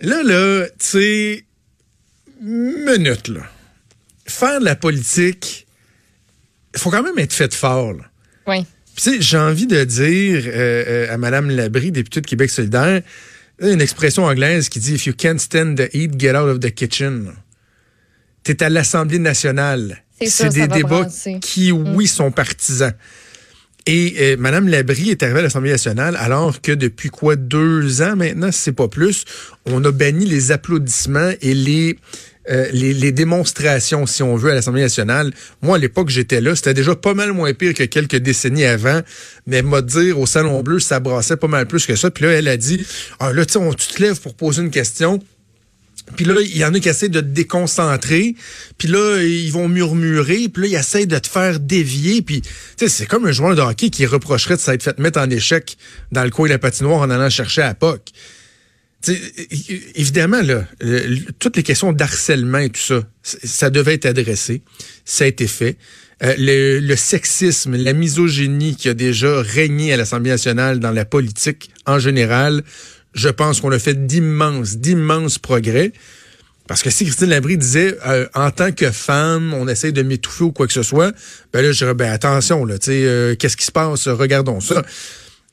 Là, là, tu sais, minute, là. Faire de la politique, il faut quand même être fait fort, là. Oui. Tu sais, j'ai envie de dire euh, euh, à Mme Labrie, députée de Québec solidaire, une expression anglaise qui dit If you can't stand the heat, get out of the kitchen. T'es à l'Assemblée nationale. C'est des débats brasser. qui, oui, sont partisans. Et euh, Mme Labrie est arrivée à l'Assemblée nationale alors que depuis quoi deux ans maintenant, c'est pas plus, on a banni les applaudissements et les euh, les, démonstrations, si on veut, à l'Assemblée nationale. Moi, à l'époque, j'étais là. C'était déjà pas mal moins pire que quelques décennies avant. Mais m'a dire, au Salon Bleu, ça brassait pas mal plus que ça. Puis là, elle a dit, ah, là, tu on- tu te lèves pour poser une question. Puis là, il y en a qui essaient de te déconcentrer. Puis là, ils vont murmurer. Puis là, ils essayent de te faire dévier. Puis, tu sais, c'est comme un joueur de hockey qui reprocherait de s'être fait mettre en échec dans le coin de la patinoire en allant chercher à POC. Évidemment, là, toutes les questions d'harcèlement et tout ça, ça devait être adressé. Ça a été fait. Euh, le sexisme, la misogynie qui a déjà régné à l'Assemblée nationale dans la politique en général, je pense qu'on a fait d'immenses, d'immenses progrès. Parce que si Christine Labrie disait euh, en tant que femme, on essaie de m'étouffer ou quoi que ce soit, ben là, je dirais ben attention, là, tu sais, euh, qu'est-ce qui se passe? Regardons ça.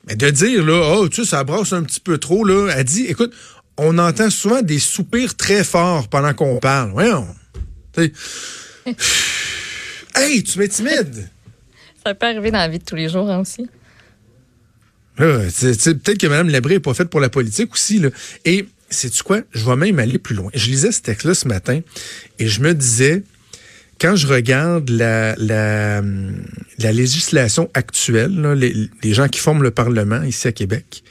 Mais de dire, là, oh, tu sais, ça brasse un petit peu trop, là, elle dit, écoute, on entend souvent des soupirs très forts pendant qu'on parle. Voyons. Tu sais. hey, tu m'intimides. Ça peut arriver dans la vie de tous les jours hein, aussi. Peut-être que Mme Labré n'est pas faite pour la politique aussi. Là. Et sais-tu quoi? Je vais même aller plus loin. Je lisais ce texte-là ce matin et je me disais, quand je regarde la, la, hum, la législation actuelle, là, les, les gens qui forment le Parlement ici à Québec,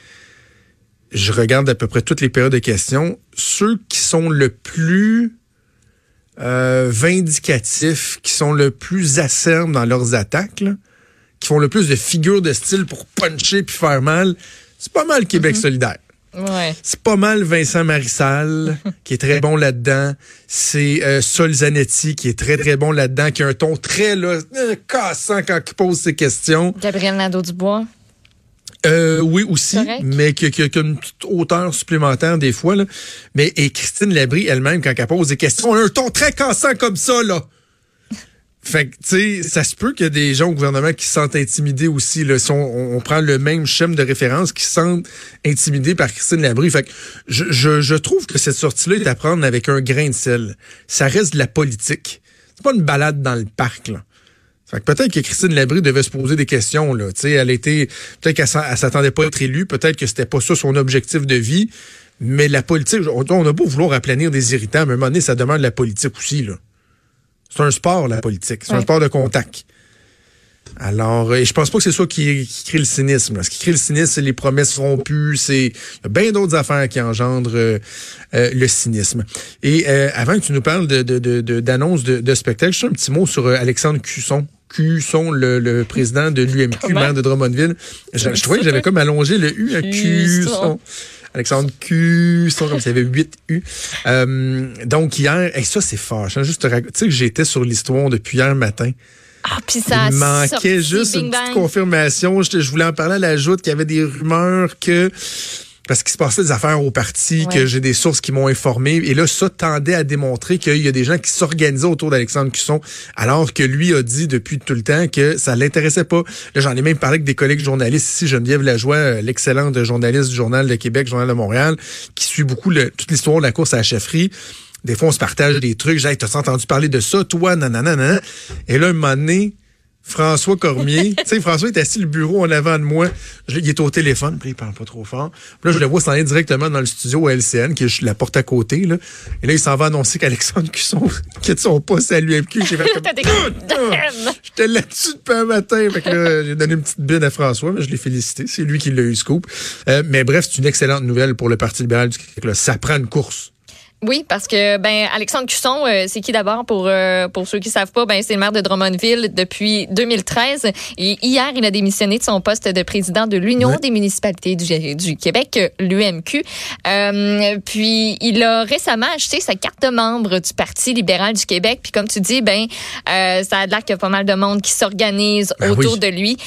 je regarde à peu près toutes les périodes de questions. Ceux qui sont le plus euh, vindicatifs, qui sont le plus acerbes dans leurs attaques, là, qui font le plus de figures de style pour puncher puis faire mal, c'est pas mal Québec solidaire. Ouais. C'est pas mal Vincent Marissal, qui est très bon là-dedans. C'est euh, Sol Zanetti, qui est très, très bon là-dedans, qui a un ton très là, euh, cassant quand il pose ses questions. Gabriel Nadeau-Dubois. Euh, oui, aussi, mais qui, a une petite hauteur supplémentaire des fois. Là. Mais et Christine Labrie elle-même, quand elle pose des questions, elle a un ton très cassant comme ça, là. Fait que, tu sais, ça se peut qu'il y a des gens au gouvernement qui se sentent intimidés aussi. Là, on, prend le même schéma de référence, qui se sentent intimidés par Christine Labrie. Fait que je, je, je trouve que cette sortie-là est à prendre avec un grain de sel. Ça reste de la politique. C'est pas une balade dans le parc, là. Fait que peut-être que Christine Labrie devait se poser des questions, là. Tu sais, elle était, peut-être qu'elle s'attendait pas à être élue, peut-être que c'était pas ça son objectif de vie. Mais la politique, on, on a beau vouloir aplanir des irritants, mais à un moment donné, ça demande de la politique aussi, là. C'est un sport, la politique. C'est un sport de contact. Alors, euh, et je pense pas que c'est ça qui, qui crée le cynisme. là. Ce qui crée le cynisme, c'est les promesses rompues, c'est il y a bien d'autres affaires qui engendrent euh, euh, le cynisme. Et euh, avant que tu nous parles de, de, de, de- d'annonces de, juste un petit mot sur Alexandre Cusson. Cusson, le, le président de l'UMQ, maire de Drummondville. Je, je trouvais que j'avais comme allongé le U à Cusson. Alexandre Cusson, comme s'il y avait 8 U. Euh, donc hier, et ça c'est fort. Je juste rac- Tu sais que j'étais sur l'histoire depuis hier matin. Ah, puis ça Il manquait juste une petite confirmation. Je, je voulais en parler à la joute qu'il y avait des rumeurs que parce qu'il se passait des affaires au parti, Ouais. que j'ai des sources qui m'ont informé. Et là, ça tendait à démontrer qu'il y a des gens qui s'organisaient autour d'Alexandre Cusson, alors que lui a dit depuis tout le temps que ça l'intéressait pas. Là, j'en ai même parlé avec des collègues journalistes ici, Geneviève Lajoie, euh, l'excellente journaliste du Journal de Québec, Journal de Montréal, qui suit beaucoup le- toute l'histoire de la course à la chefferie. Des fois, on se partage des trucs. J'ai, t'as entendu parler de ça, toi, nanana. Et là, un moment donné, François Cormier. tu sais, François est assis le bureau en avant de moi. Je- il est au téléphone, puis il parle pas trop fort. Puis là, je le vois s'en aller directement dans le studio à LCN, qui est la porte à côté. Là. Et là, il s'en va annoncer qu'Alexandre Cusson quitte son poste à l'UMQ. J'ai fait comme... J'étais là-dessus depuis un matin. Fait que là, j'ai donné une petite bine à François, mais je l'ai félicité. C'est lui qui l'a eu, scoop. Euh, mais bref, c'est une excellente nouvelle pour le Parti libéral du Québec. là. Ça prend une course. Oui, parce que ben Alexandre Cusson, euh, c'est qui d'abord pour euh, pour ceux qui savent pas, ben c'est le maire de Drummondville depuis 2013 et hier il a démissionné de son poste de président de l'Union des municipalités du, du Québec, l'UMQ. Euh, puis il a récemment acheté sa carte de membre du Parti libéral du Québec. Puis comme tu dis, ben ça a l'air qu'il y a pas mal de monde qui s'organise Ben autour oui. de lui.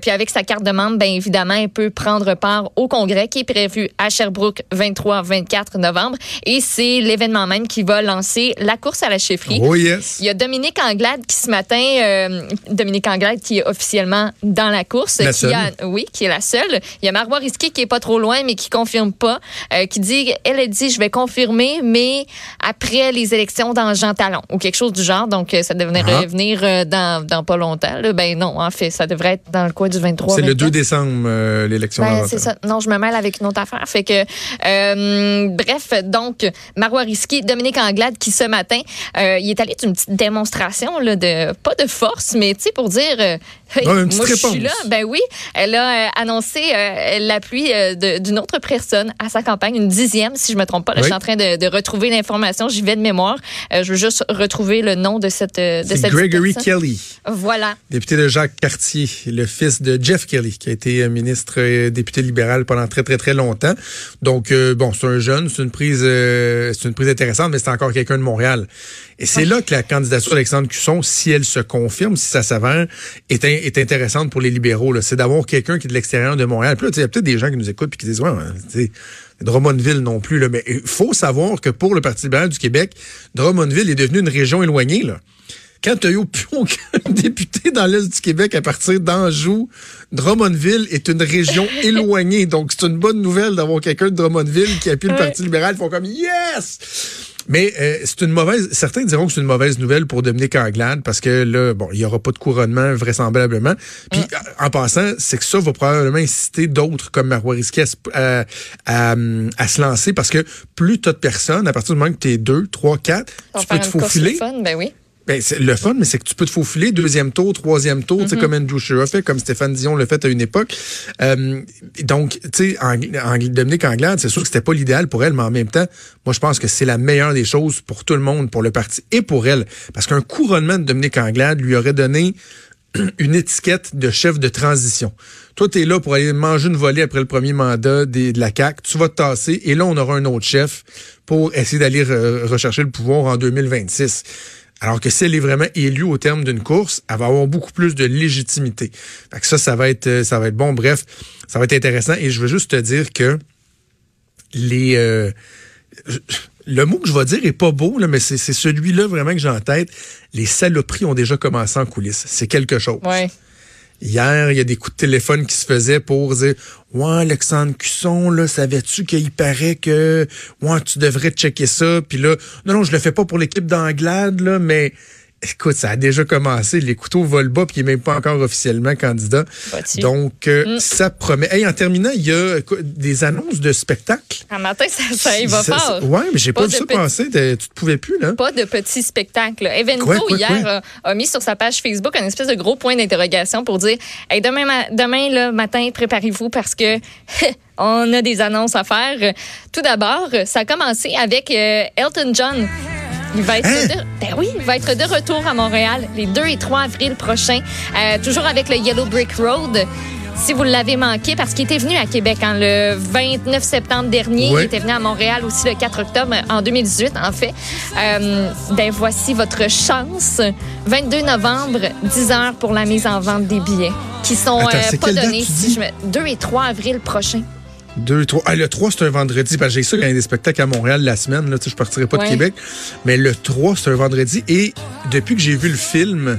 Puis avec sa carte de membre, ben évidemment, il peut prendre part au congrès qui est prévu à Sherbrooke 23-24 novembre. Et c'est l'événement même qui va lancer la course à la chefferie. Oh yes. Il y a Dominique Anglade qui ce matin, euh, Dominique Anglade qui est officiellement dans la course, La qui seule. a, oui, qui est la seule. Il y a Marois Risky qui est pas trop loin mais qui confirme pas, euh, qui dit, elle a dit, je vais confirmer, mais après les élections dans Jean Talon ou quelque chose du genre. Donc euh, ça devrait Ah. revenir dans, dans pas longtemps. là. Ben non, en fait, ça devrait être dans le coin du 23. C'est le 24. 2 décembre, euh, l'élection. Ben, c'est ça. Non, je me mêle avec une autre affaire. Fait que, bref, donc, Marois Risky, Dominique Anglade, qui ce matin, euh, il est allé d'une petite démonstration, de, pas de force, mais, pour dire, moi, je suis là. Ben oui. Elle a euh, annoncé euh, l'appui euh, d'une autre personne à sa campagne, une dixième, si je me trompe pas. Là, Oui. Je suis en train de, de retrouver l'information. J'y vais de mémoire. Je veux juste retrouver le nom de cette, de cette Gregory personne. Kelly. Voilà. député de Jacques Cartier, le fils de Jeff Kelly, qui a été ministre député libéral pendant très très très longtemps. Donc bon, c'est un jeune, c'est une prise, c'est une prise intéressante, mais c'est encore quelqu'un de Montréal. Et c'est là que la candidature d'Alexandre Cusson, si elle se confirme, si ça s'avère, est, in- est intéressante pour les libéraux. C'est d'avoir quelqu'un qui est de l'extérieur de Montréal. Puis il y a peut-être des gens qui nous écoutent et qui disent ouais, Drummondville non plus. Là. Mais il faut savoir que pour le Parti libéral du Québec, Drummondville est devenu une région éloignée. Là quand tu as eu aucun député dans l'Est du Québec à partir d'Anjou, Drummondville est une région éloignée. Donc, c'est une bonne nouvelle d'avoir quelqu'un de Drummondville qui appuie le. Parti libéral. Ils font comme Yes! Mais euh, c'est une mauvaise. Certains diront que c'est une mauvaise nouvelle pour Dominique Anglade parce que là, bon, il n'y aura pas de couronnement vraisemblablement. Puis en passant, c'est que ça va probablement inciter d'autres comme Marois Risky à, se- à, à, à se lancer parce que plus tu as de personnes, à partir du moment que tu es deux, trois, quatre, On tu peux te faufiler. fun, ben oui. Ben, c'est le fun, mais c'est que tu peux te faufiler deuxième tour, troisième tour, tu sais, comme Andrew Shearer fait, comme Stéphane Dion l'a fait à une époque. Euh, donc, tu sais, Ang- Ang- Dominique Anglade, c'est sûr que c'était pas l'idéal pour elle, mais en même temps, moi, je pense que c'est la meilleure des choses pour tout le monde, pour le parti et pour elle. Parce qu'un couronnement de Dominique Anglade lui aurait donné une étiquette de chef de transition. Toi, tu es là pour aller manger une volée après le premier mandat des- de la CAQ. Tu vas te tasser et là, on aura un autre chef pour essayer d'aller re- rechercher le pouvoir en 2026. Alors que si elle est vraiment élue au terme d'une course, elle va avoir beaucoup plus de légitimité. Fait ça, ça va être, euh, ça va être bon. Bref, ça va être intéressant. Et je veux juste te dire que les, euh, le mot que je vais dire est pas beau, mais c'est celui-là vraiment que j'ai en tête. Les saloperies ont déjà commencé en coulisses. C'est quelque chose. Hier, il y a des coups de téléphone qui se faisaient pour dire Ouais, Alexandre Cusson, là, savais-tu qu'il paraît que Ouais, tu devrais checker ça. Puis là, non, non, je le fais pas pour l'équipe d'Anglade, là, mais écoute, ça a déjà commencé. Les couteaux volent bas, puis il n'est même pas encore officiellement candidat. Vois-tu? Donc, euh, ça promet. Hey, en terminant, il y a des annonces de spectacles. Un matin, ça, ça y va fort. ça- Ouais, mais j'ai pas, Pas vu ça passer. T'es- Tu te pouvais plus, là. Pas de petits spectacles. Evento, Quoi, quoi, hier, quoi? A, a mis sur sa page Facebook un espèce de gros point d'interrogation pour dire hey, demain, ma- demain là, matin, préparez-vous parce que on a des annonces à faire. Tout d'abord, ça a commencé avec euh, Elton John. Il va être Hein? de, ben oui, il va être de retour à Montréal les 2 et 3 avril prochains, euh, toujours avec le Yellow Brick Road. Si vous l'avez manqué, parce qu'il était venu à Québec hein, le 29 septembre dernier, il était venu à Montréal aussi le 4 octobre en 2018, en fait. Euh, ben voici votre chance. 22 novembre, 10 heures pour la mise en vente des billets, qui sont Attends, euh, pas donnés. Si je me... 2 et 3 avril prochain. Deux, trois. Ah, le 3, c'est un vendredi. Parce que j'ai ça quand il y a des spectacles à Montréal la semaine. Là, je partirai pas Ouais. de Québec. Mais le 3, c'est un vendredi. Et depuis que j'ai vu le film,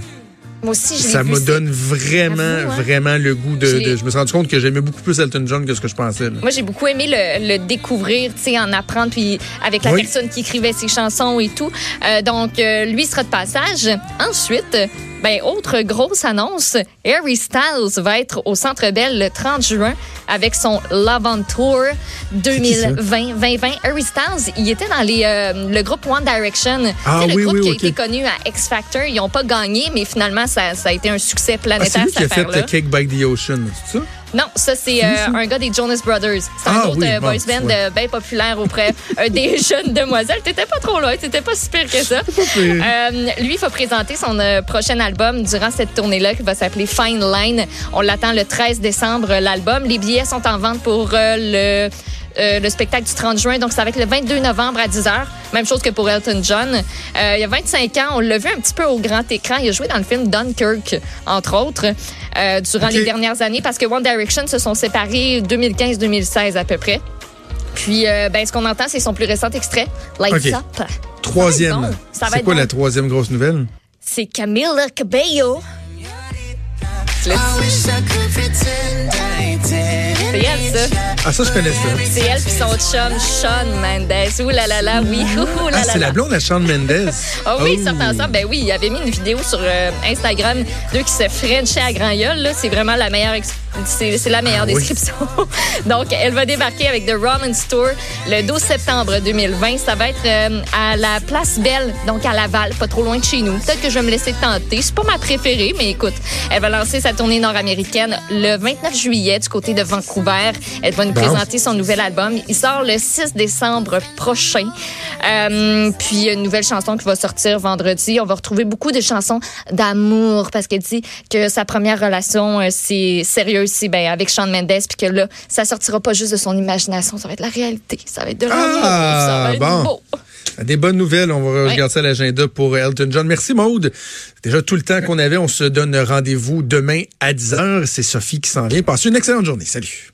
Moi aussi, je l'ai ça me donne vraiment, hein. vraiment le goût de Je me suis rendu compte que j'aimais beaucoup plus Elton John que ce que je pensais. là. Moi, j'ai beaucoup aimé le, le découvrir, tu sais, en apprendre, puis avec la Oui. personne qui écrivait ses chansons et tout. Euh, donc, euh, lui sera de passage. Ensuite, ben, autre grosse annonce, Harry Styles va être au Centre Bell le 30 juin avec son Love on Tour 2020-2020. Harry Styles, il était dans les, euh, le groupe One Direction. Ah oui, le groupe oui, qui a été connu à X Factor. Ils n'ont pas gagné, mais finalement, ça, ça a été un succès Ah, c'est planétaire, lui qui a fait le Cake by the Ocean, c'est ça? Non, ça, c'est euh, un gars des Jonas Brothers. C'est un Ah autre oui, euh, boys band ouais. euh, bien populaire auprès euh, des jeunes demoiselles. T'étais pas trop loin, t'étais pas si pire que ça. Euh, lui, il va présenter son prochain album durant cette tournée-là qui va s'appeler Fine Line. On l'attend le 13 décembre, l'album. Les billets sont en vente pour le... euh, le spectacle du 30 juin, donc ça va être le 22 novembre à 10h. Même chose que pour Elton John. Euh, il y a 25 ans, on l'a vu un petit peu au grand écran. Il a joué dans le film Dunkirk, entre autres, euh, durant les dernières années, parce que One Direction se sont séparés 2015-2016 à peu près. Puis, euh, ben, ce qu'on entend, c'est son plus récent extrait, Lights. Up. Troisième. Ça va être bon. Ça va C'est quoi bon. la troisième grosse nouvelle? C'est Camila Cabello. Le- C'est elle, ça. Ah, ça, je connais ça. C'est elle puis son chum, Sean Mendes. Ouh là là là, oui. Ouh là Ah, c'est la blonde à Shawn Mendes. Ah oui, Oh. ils sortent ensemble. Ben oui, il avait mis une vidéo sur euh, Instagram d'eux qui se frenchaient à grand gueule. là. C'est vraiment la meilleure, ex- c'est, la meilleure Ah oui. description. Donc, elle va débarquer avec The Romance Tour le 12 septembre 2020. Ça va être euh, à la Place Belle, donc à Laval, pas trop loin de chez nous. Peut-être que je vais me laisser tenter. C'est pas ma préférée, mais écoute, elle va lancer sa tournée nord-américaine le 29 juillet du côté de Vancouver. Elle va nous Bon. présenter son nouvel album. Il sort le 6 décembre prochain. Euh, puis une nouvelle chanson qui va sortir vendredi. On va retrouver beaucoup de chansons d'amour parce qu'elle dit que sa première relation euh, c'est sérieuse ben avec Shawn Mendes puis que là ça sortira pas juste de son imagination, ça va être la réalité, ça va être de l'amour, Ah, ça va être bon. beau. Des bonnes nouvelles. On va regarder ça l'agenda pour Elton John. Merci, Maude. Déjà tout le temps qu'on avait. On se donne rendez-vous demain à 10h. C'est Sophie qui s'en vient. Passez une excellente journée. Salut.